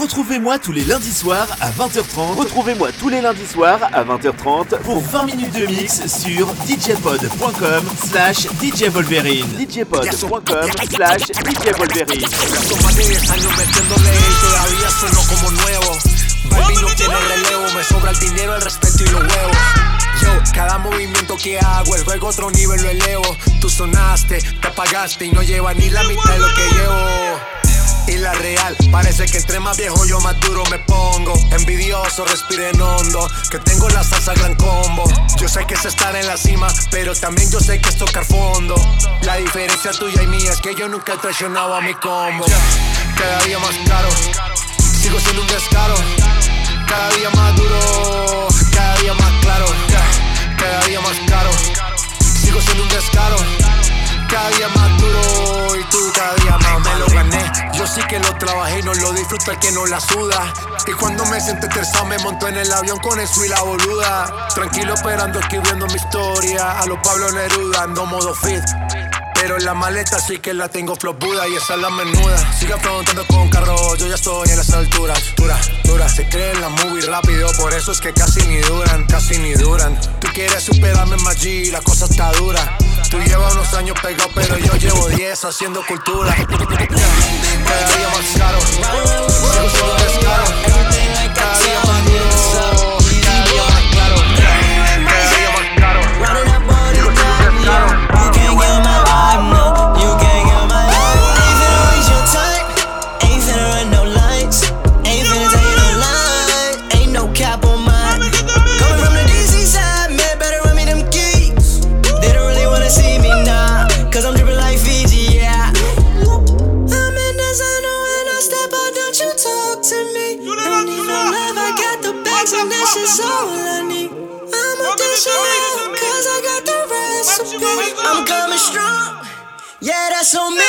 Retrouvez-moi tous les lundis soirs à 20h30. Retrouvez-moi tous les lundis soirs à 20h30 pour 20 minutes de mix sur djpod.com slash djvolverine. djpod.com slash djvolverine. Yo, cada movimiento que hago, el juego otro nivel lo elevo. Tú sonaste, te apagaste y no lleva ni la mitad de lo que llevo. Y la real, parece que entre más viejo yo más duro me pongo. Envidioso, respiren hondo, que tengo la salsa gran combo. Yo sé que es estar en la cima, pero también yo sé que es tocar fondo. La diferencia tuya y mía es que yo nunca he traicionado a mi combo. Cada día más caro, sigo siendo un descaro. Cada día más duro, cada día más claro. Cada día más caro, sigo siendo un descaro. Cada día más duro y tú cada día más me lo gané. Yo sí que lo trabajé y no lo disfruto el que no la suda. Y cuando me senté estresado me monto en el avión con eso y la boluda. Tranquilo esperando escribiendo mi historia. A los Pablo Neruda ando modo fit. Pero en la maleta sí que la tengo flop Buda y esa es la menuda. Siga preguntando con carro, yo ya estoy en las alturas. Dura, dura, se creen la movie rápido, por eso es que casi ni duran, casi ni duran. Tú quieres superarme, Maggi, la cosa está dura. Tú llevas unos años pegado, pero yo llevo 10 haciendo cultura. Más on me.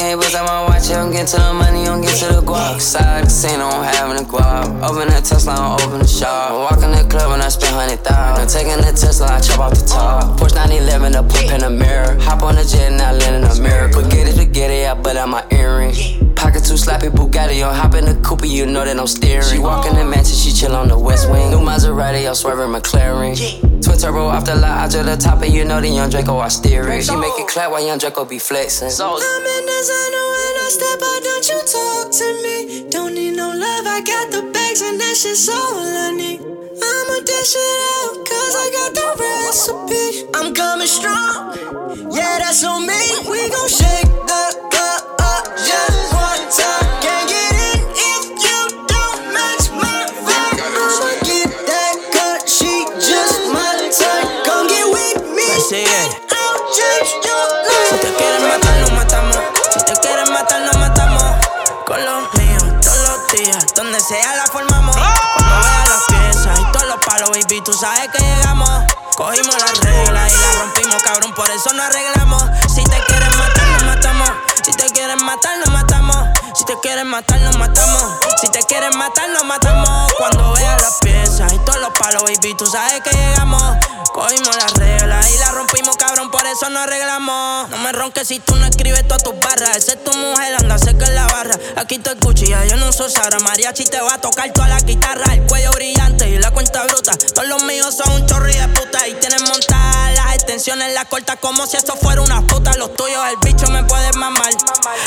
yeah, but I'm on watch, I don't get to the money, don't get to the guap. Side casino, I'm having a guap. Open that Tesla, I open the shop. Walk in the club and I spend 100,000. I'm taking the Tesla, I chop off the top. Porsche 911, the pump in the mirror. Hop on the jet and I land in America. mirror. Forget it, forget it, I put on my earrings. Pocket too sloppy, Bugatti on hop in the coupe, you know that I'm steering. She walk in the mansion, she chill on the West Wing. New Maserati, I'm swerving McLaren. Twin turbo off the lot, out to the top, and you know the young Draco, I steer it. She make it clap while young Draco be flexing. So I'm in the zone when I step out, don't you talk to me. Don't need no love, I got the bags and that shit's all I need. I'ma dish it out, cause I got the recipe. I'm coming strong, yeah, that's on me. We gon' shake tú sabes que llegamos. Cogimos las reglas y las rompimos, cabrón, por eso no arreglamos. Si te quieren matar, nos matamos. Si te quieren matar, nos. Si te quieren matar, nos matamos. Si te quieren matar, nos matamos. Cuando veas las piezas y todos los palos, baby, tú sabes que llegamos. Cogimos las reglas y las rompimos, cabrón, por eso no arreglamos. No me ronques si tú no escribes todas tus barras. Esa es tu mujer, anda seca en la barra. Aquí te ya yo no soy Sara. Mariachi te va a tocar toda la guitarra. El cuello brillante y la cuenta bruta. Todos los míos son un chorri de puta. Y tienen montadas las extensiones, las cortas como si esto fuera una puta. Los tuyos, el bicho me puede mamar.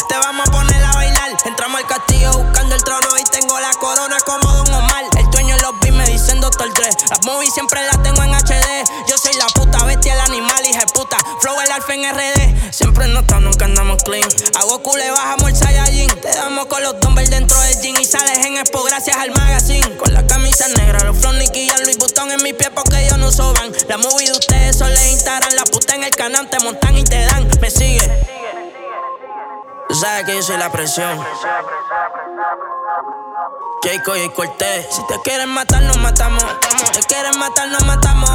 Te vamos a poner a bailar. Entramos al castillo buscando el trono y tengo la corona como Don Omar. El dueño los beats me dicen Doctor Dre. Las movies siempre las tengo en HD. Yo soy la puta bestia, el animal, hija de puta. Flow el alfa en RD. Siempre notamos, nunca andamos clean. A Goku le bajamos el Saiyajin. Te damos con los dumbbells dentro del jean y sales en expo gracias al magazine. Con la los flow Nicky y el Louis Vuitton en mi pie porque ellos no soban. La movie de ustedes son les Instagram. La puta en el canal te montan y te dan. Me sigue. Tú sabes que yo soy la presión. Jayco y Cortés. Si te quieren matar, nos matamos. Si te quieren matar, nos matamos.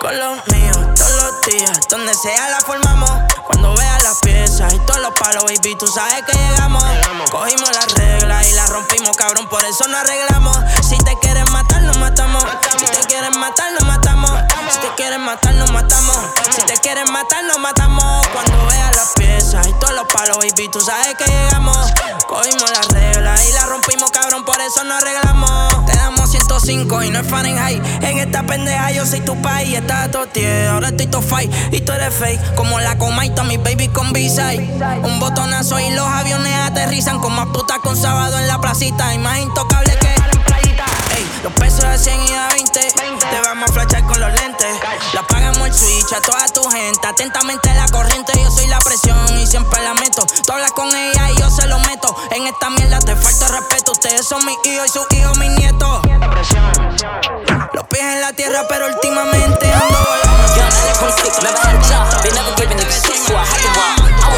Con los míos, todos los días. Donde sea la formamos. Cuando veas las piezas y todos los palos, baby, tú sabes que llegamos. Cogimos las reglas y las rompimos, cabrón, por eso nos arreglamos. Si te quieren matar, nos matamos. Si te quieren matar, nos matamos. Si te quieren matar, nos matamos. Si te quieren matar, nos matamos. Cuando veas las piezas y todos los palos, baby, tú sabes que llegamos. Cogimos las reglas y las rompimos, cabrón, por eso nos arreglamos. Te 105 y no es Fahrenheit. En esta pendeja yo soy tu país. Estás todo ahora estoy to fight y tú eres fake. Como la coma y mi baby con B-side. Un botonazo y los aviones aterrizan como puta con sábado en la placita. Y más intocable que los pesos de 100 y de 20, te vamos a flashar con los lentes. La pagamos el switch a toda tu gente. Atentamente la corriente, yo soy la presión y siempre la meto. Tú hablas con ella y yo se lo meto. En esta mierda te falta respeto. Ustedes son mis hijos y sus hijos mis nietos. Los pies la tierra, pero últimamente ando volando.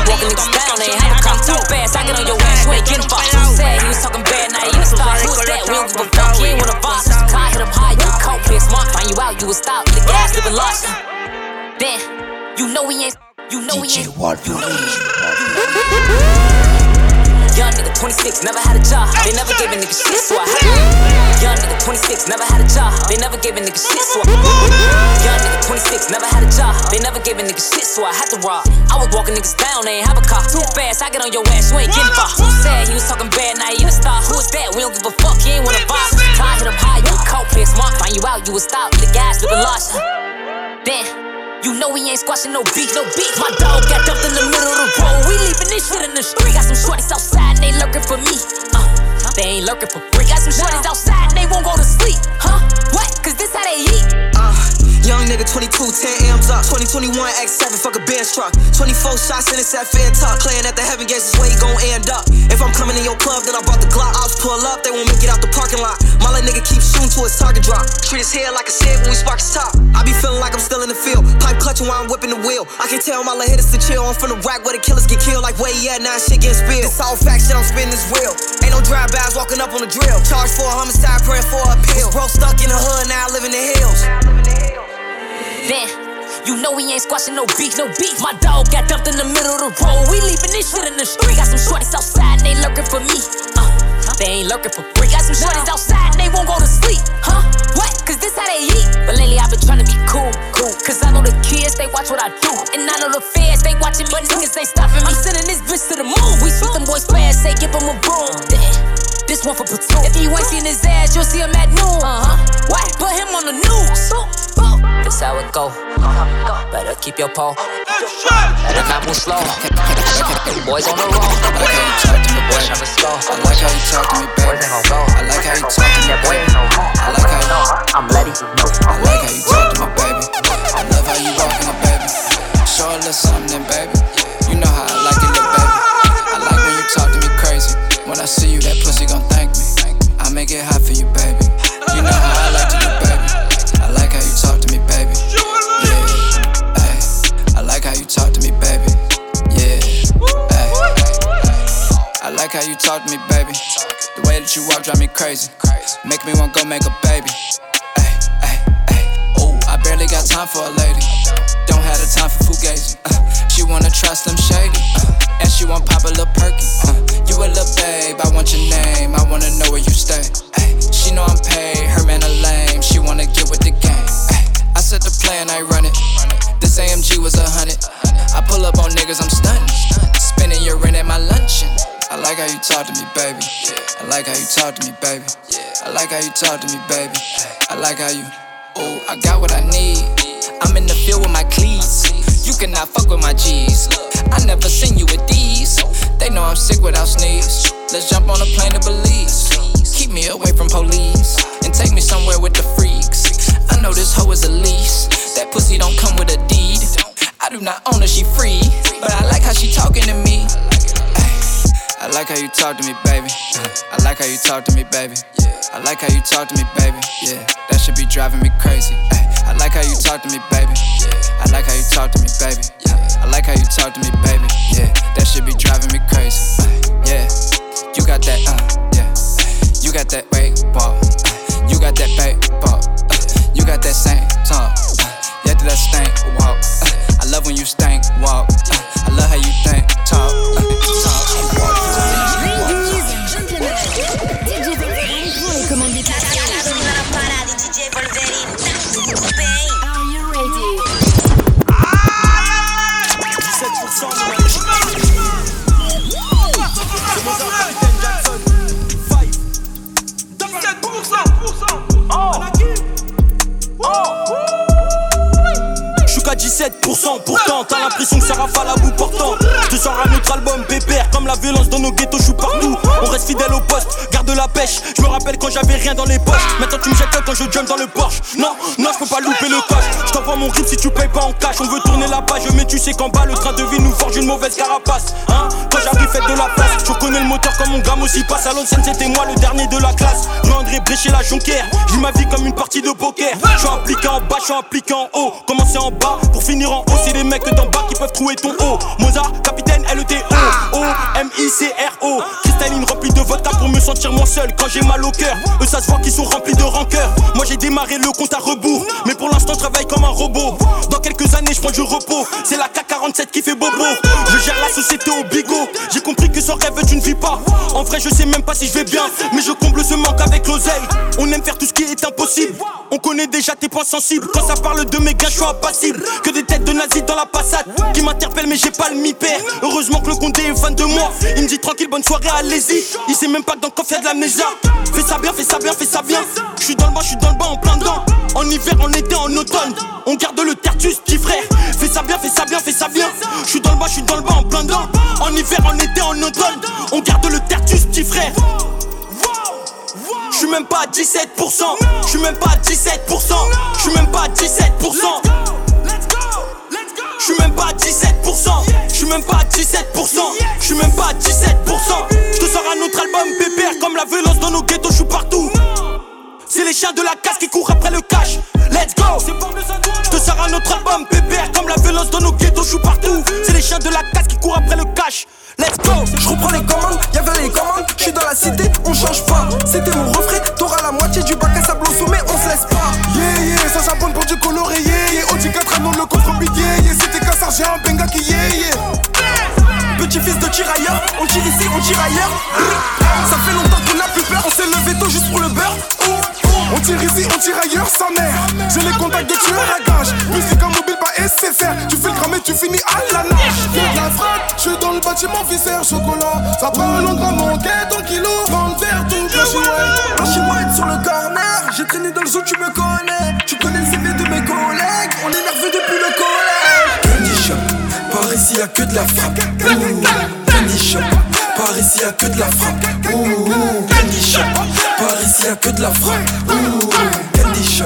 walking niggas down, they had to come too fast. I get on your ass, you ain't getting fucked. Who said he was talking bad, now you start. Who's that? We don't give a fuck, you ain't wanna boss. Car hit him high, you coke, play smart. Find you out, you would stop, the gas, living lost. Then, you know we ain't, you know we ain't. Young nigga 26, never had a job. They never gave a nigga shit, so I had to. Young nigga 26, never had a job. They never gave a nigga shit, so I. Young nigga 26, never had a job. They never gave a nigga shit, so I had to rob. I was walking niggas down, they ain't have a car. Too fast, I get on your ass, you ain't getting far. Who said he was talking bad, now you in a star? Who is that? We don't give a fuck, you ain't wanna boss. Car hit him high, you coke, play smart. Find you out, you would stop. The gas, living lost. Then. You know we ain't squashing no beef, no beef. My dog got dumped in the middle of the road. We leaving this shit in the street. Got some shorties outside and they lurking for me. Uh, they ain't lurking for free. Got some shorties outside and they won't go to sleep. Huh? What? Nigga 22, 10 M's up. 2021 X7, fuck a Benz truck. 24 shots in this at fair talk. Playing at the heaven gates is where you gon' end up. If I'm coming in your club, then I brought the Glock. Ops pull up, they won't make it out the parking lot. My little nigga keep shooting to his target drop. Treat his head like a shit when we spark his top. I be feeling like I'm still in the field. Pipe clutching while I'm whipping the wheel. I can tell my little hitters to chill. I'm from the rack where the killers get killed. Like where he at now, shit get spilled. This all fact shit, I'm spinning this real. Ain't no drive-bys walking up on the drill. Charge for a homicide, praying for a appeal. Bro stuck in the hood, now I live in the hills. You know we ain't squashing no beef, no beef. My dog got dumped in the middle of the road. We leaving this shit in the street. Got some shorties outside and they lurking for me. Uh, they ain't lurking for free. Got some shorties outside and they won't go to sleep. Huh? What? Cause this how they eat. But lately I've been trying to be cool, cool. Cause I know the kids, they watch what I do. And I know the feds, they watching me. But niggas ain't stopping me. I'm sending this bitch to the moon. We sweep them boys fast, say give them a broom. This one for platoon. If you ain't seen his ass, you'll see him at noon. Uh huh. What? Put him on the news. This how it go. Better keep your pole. Better not move slow. Boys on the road. I like how you talk to me, boy. Tryna slow. I like how you talk to me, baby. Boys ain't gon' go. I like how you talk to me, baby. I like how you. I'm ready. I like pop a little perky. Uh, you a little babe, I want your name. I wanna know where you stay. Ay, she know I'm paid, her man a lame. She wanna get with the game. Ay, I set the plan, I run it. This AMG was a hundred. I pull up on niggas, I'm stunning. Spending your rent at my luncheon. I like how you talk to me, baby. I like how you talk to me, baby. I like how you talk to me, baby. I like how you. Oh, I got what I need. I'm in the field with my cleats. You cannot fuck with my G's. I never seen you with these. They know I'm sick without sneeze. Let's jump on a plane to Belize. Keep me away from police and take me somewhere with the freaks. I know this hoe is a lease. That pussy don't come with a deed. I do not own her, she free. But I like how she talking to me. I like how you talk to me, baby. I like how you talk to me, baby. I like how you talk to me, baby. Yeah, that should be driving me crazy. I like how you talk to me, baby. I like how you talk to me, baby. I like how you talk to me, baby. Yeah, that should be driving me crazy. Yeah, you got that, uh, yeah. You got that weight ball. You got that back ball. Uh, you got that same tongue. Yeah, that stank walk. Uh, I love when you stank walk. Uh, I important. Jump dans le Porsche. Non, non, je peux pas louper le coche. Je t'envoie mon rip si tu payes pas en cash. On veut tourner la page, mais tu sais qu'en bas, le train de vie nous forge une mauvaise carapace. Hein quand j'arrive, faites de la place. Je reconnais le moteur comme mon gamme aussi passe à l'ancienne, c'était moi le dernier de la classe. Je André brécher la jonquière. Je ma vie comme une partie de poker. Je suis impliqué en bas, je suis impliqué en haut. Commencer en bas pour finir en haut. C'est les mecs d'en bas qui peuvent trouver ton haut. Mozart, capitaine LETO. O, M-I-C-R-O. Cristalline remplie de vodka pour me sentir moins seul quand j'ai mal au cœur. Eux, ça se voit qu'ils sont remplis de rancœur. Moi, j'ai démarré le compte à rebours. Mais pour l'instant, je travaille comme un robot. Dans quelques années, je prends du repos. C'est la K47 qui fait bobo. Je gère la société au bigot. J'ai compris tu ne vis pas. En vrai, je sais même pas si je vais bien. Mais je comble ce manque avec l'oseille. On aime faire tout ce qui est impossible. On connaît déjà tes points sensibles. Quand ça parle de mes gars, je suis impassible. Que des têtes de nazis dans la passade qui m'interpellent, mais j'ai pas le mi-père. Heureusement que le condé est fan de moi. Il me dit tranquille, bonne soirée, allez-y. Il sait même pas que dans le coffre y'a de la méja. Fais ça bien, fais ça bien, fais ça bien. Je suis dans le bas, je suis dans le bas en plein dedans. En hiver, en été, en automne. On garde le tertus, petit frère. Fais ça bien, fais ça bien, fais ça bien. Je suis dans le bas, je suis dans le bas en plein dedans. En hiver, en été, en automne. On garde le tertus, petit frère. Je suis même pas à 17%. Je suis même pas à 17%. Je suis même pas à 17%. Je suis même pas à 17%. Je même pas à 17%. Je suis même pas à 17%. Je te sors un autre album pépère comme la violence dans nos ghettos, je partout. C'est les chiens de la casse qui courent après le cash. Let's go! Je te sors un autre album pépère comme la violence dans nos ghettos, je suis partout. C'est les chiens de la casse qui courent après le cash. Let's go! Je reprends les commandes, y'avait les commandes, je suis dans la cité, on change pas. C'était mon refrain, t'auras la moitié du bac à sable au sommet, on se laisse pas. Yeah, yeah, ça s'abonne pour du coloré, yeah, yeah. Audi 4 anneaux, le billet, yeah. C'était cassard, j'ai un benga qui yeah, yeah. Petit fils de tirailleur, on tire ici, on tire ailleurs. Ça fait longtemps qu'on a plus peur, on s'est levé tôt juste pour le beurre. On tire ici, on tire ailleurs, sa mère. J'ai les contacts de tueurs à gage. Musique en mobile, pas SFR. Tu fais le cramer, tu finis à la nage. Fais de la frappe, je suis dans le bâtiment, viscère, chocolat. Ça parle en grammes, on quête en kilo. Dans le verre, tout white. Sur le corner. J'ai traîné dans le zoo, tu me connais. Tu connais le CV de mes collègues. On est nerveux depuis le collège. Candy shop, par ici y'a que de la frappe. Ouh, Candy shop, par ici y'a que de la frappe. Ouh, Candy shop, par ici y'a que de la frappe. Ouh, Candy shop,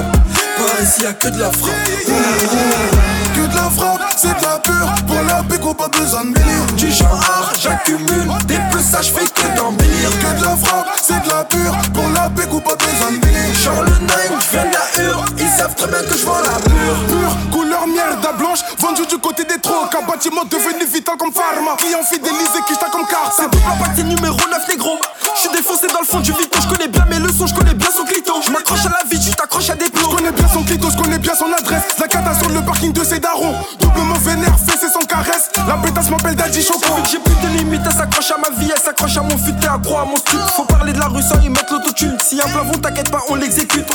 par ici y'a que de la frappe. Ouh, Que de la frappe, c'est de la pure. Pour la péco, pas besoin de délire. Du genre, j'accumule des plus je fais que d'embellir. Que de la frappe, c'est de la pure. Pour la péco, pas besoin de délire. Genre le 9, je viens de la hure. Savent très bien que je vends la pure. Pure, couleur merde blanche, vendu du côté des trocs. Un bâtiment devenu vital comme pharma. Client fidélisé, qui comme carte. C'est double c'est numéro 9 négro. Je suis défoncé dans le fond du vito, je connais bien mes leçons, je connais bien son clito. Je m'accroche à la vie, tu t'accroches à des plots. Je connais bien son clito, je connais bien son adresse. La cata sur le parking de ses darons. Doublement vénère, fessé sans. La pétasse m'appelle Daddy Choco. J'ai plus de limites, elle s'accroche à ma vie, elle s'accroche à mon fut, t'es accro à mon stup. Faut parler de la rue sans y mettre l'autotune. Si un plafond, t'inquiète pas, on l'exécute.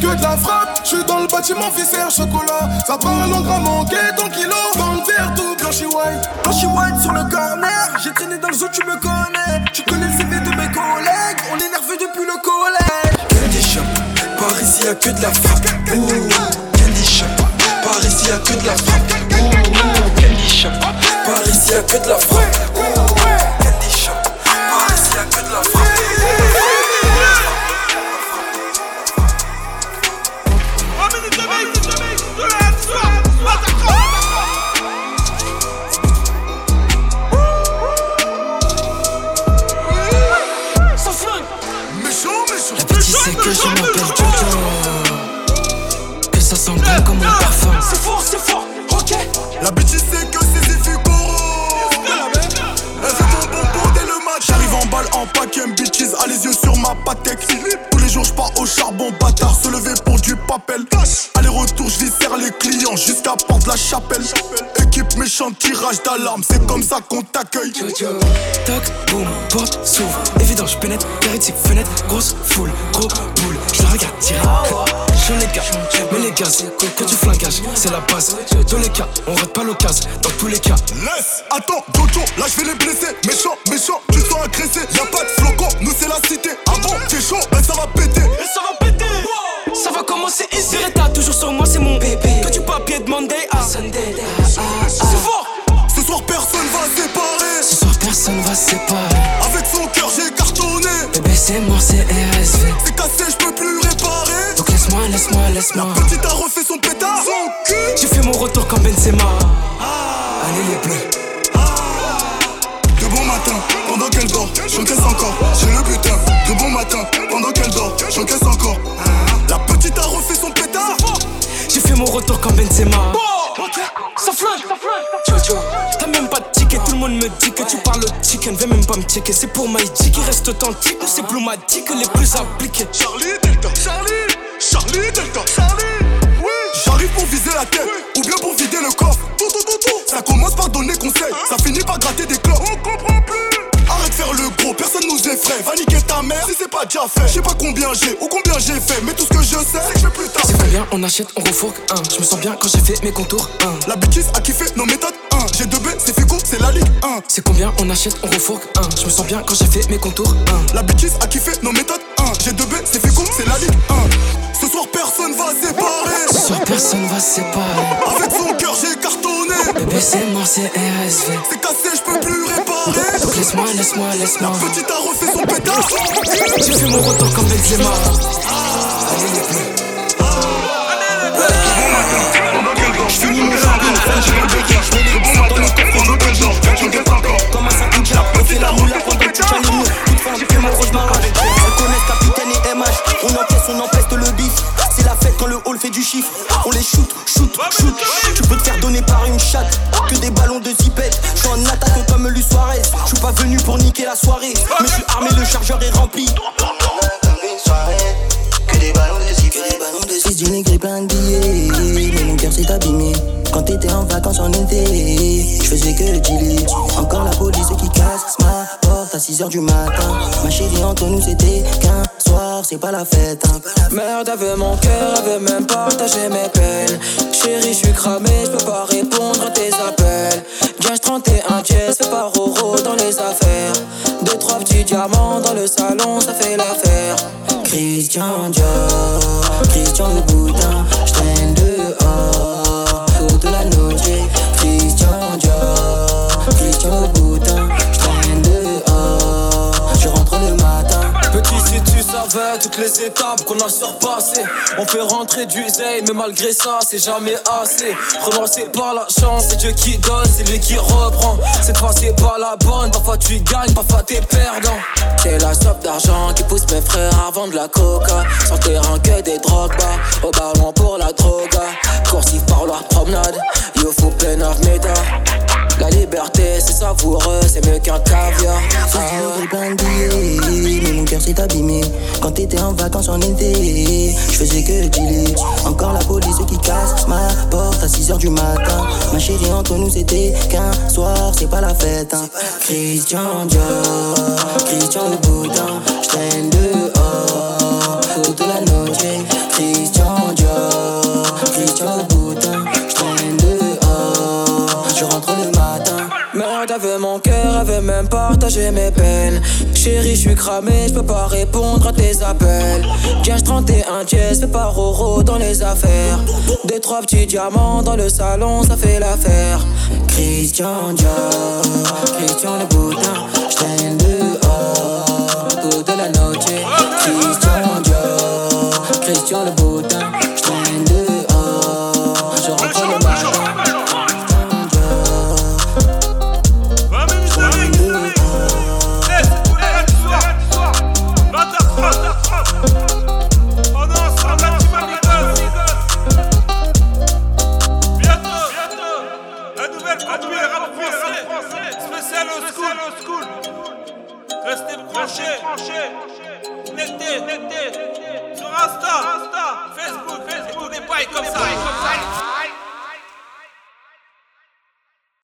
Que de la frappe, je suis dans le bâtiment viscère chocolat. Ça parle grammes, en quête en kilo. Dans le verre, tout blanchi white. Blanchi white sur le corner. J'ai traîné dans le zoo, tu me connais. Tu connais le CV de mes collègues. On est nerveux depuis le collège. Candy shop, par ici y'a que de la frappe. Ouh, Candy shop, par ici y'a que de la frappe. Candy shop, par ici y'a que de la frappe. Comme ça qu'on t'accueille. Toc, boum, porte s'ouvre Évident, je pénètre, vérité, fenêtre Grosse foule, gros boule Je la regarde tirer Je les gars, mais les gaz Que tu flingages, c'est la base Dans les cas, on rate pas l'occasion Dans tous les cas Laisse, attends, Jojo, là je vais les blesser. Méchant, méchant, tu te sens agressé. Y'a pas de flocon, nous c'est la cité. Ah bon, t'es chaud, ben ça va péter. Ça va péter. Ça va commencer ici. Reta toujours sur moi, c'est mon bébé. Que du papier de Monday à Sunday personne va se séparer. Avec son cœur, j'ai cartonné. Bébé, c'est mort, c'est RSV. C'est cassé, je peux plus le réparer. Donc laisse-moi, laisse-moi, laisse-moi. La petite a refait son pétard. Son. J'ai fait mon retour comme Benzema. Ah. Allez, les bleus. Ah. De bon matin, pendant qu'elle dort, j'encaisse encore. J'ai le butin. De bon matin, pendant qu'elle dort, j'encaisse encore. Ah. La petite a refait son pétard. J'ai fait mon retour comme Benzema. Me dit que tu parles au chicken. Viens même pas me checker. C'est pour Mikey qui reste authentique. C'est pneumatique les plus appliqués. Charlie Delta, Charlie, Charlie Delta, Charlie. Oui. J'arrive pour viser la tête ou bien pour vider le coffre. Tout, tout, tout, tout. Ça commence par donner conseil. Ça finit par gratter des clopes. On comprend plus. Arrête de faire le gros, personne nous effraie. Va niquer ta mère pas déjà fait. Je sais pas combien j'ai ou combien j'ai fait, mais tout ce que je sais, c'est que je fais plus tard. C'est combien on achète, on refourgue un. Je me sens bien quand j'ai fait mes contours. Un. La bêtise a kiffé nos méthodes 1. J'ai 2 B, c'est Fico, c'est la Ligue 1. C'est combien on achète, on refourgue un. Je me sens bien quand j'ai fait mes contours. Un. La bêtise a kiffé nos méthodes 1. J'ai 2 B, c'est Fico, c'est la Ligue 1. Ce soir, personne va séparer. Ce soir, personne va séparer. Avec son cœur, j'ai cartonné. Bébé, c'est mort, c'est RSV. C'est cassé, je peux plus réparer. Donc laisse-moi, laisse-moi, laisse-moi. La petite a refait son pétard. J'ai fait mon retour comme Benzema. J'finis du matin. Ma chérie, entre nous, c'était qu'un soir, c'est pas la fête. Hein. Merde, avait mon cœur, avait même partagé mes peines. Chérie, je suis cramé, je peux pas répondre à tes appels. Gage 31 pièces, fais pas roro dans les affaires. Deux, trois petits diamants dans le salon, ça fait l'affaire. Christian Dior, Christian Boutin, je traîne dehors toute la nuit. Christian Dior, Christian Boutin. Savais toutes les étapes qu'on a surpassées. On fait rentrer du zay, mais malgré ça, c'est jamais assez. Relancé par la chance, c'est Dieu qui donne, c'est lui qui reprend. Cette fois, c'est pas la bonne, parfois tu gagnes, parfois t'es perdant. C'est la soif d'argent qui pousse mes frères à vendre la coca. Le terrain que des drogues, bas, au ballon pour la drogue. Coursif par la promenade, you faut plein of méta. La liberté, c'est savoureux, c'est mieux qu'un caviar. De billets, mais mon cœur s'est abîmé. Quand t'étais en vacances en été, je faisais que dealer. Encore la police qui casse ma porte à 6h du matin. Ma chérie, entre nous, c'était qu'un soir, c'est pas la fête. hein. Christian Dior, Christian le boutin, je dehors toute la nuit. Christian partagé mes peines. Chérie, je suis cramé, je peux pas répondre à tes appels. Gage 31 dièse, fais pas roro dans les affaires. Deux, trois petits diamants dans le salon, ça fait l'affaire. Christian Dior, Christian le boutin, je traîne dehors toute la nuit. Christian Dior, Christian le boutin,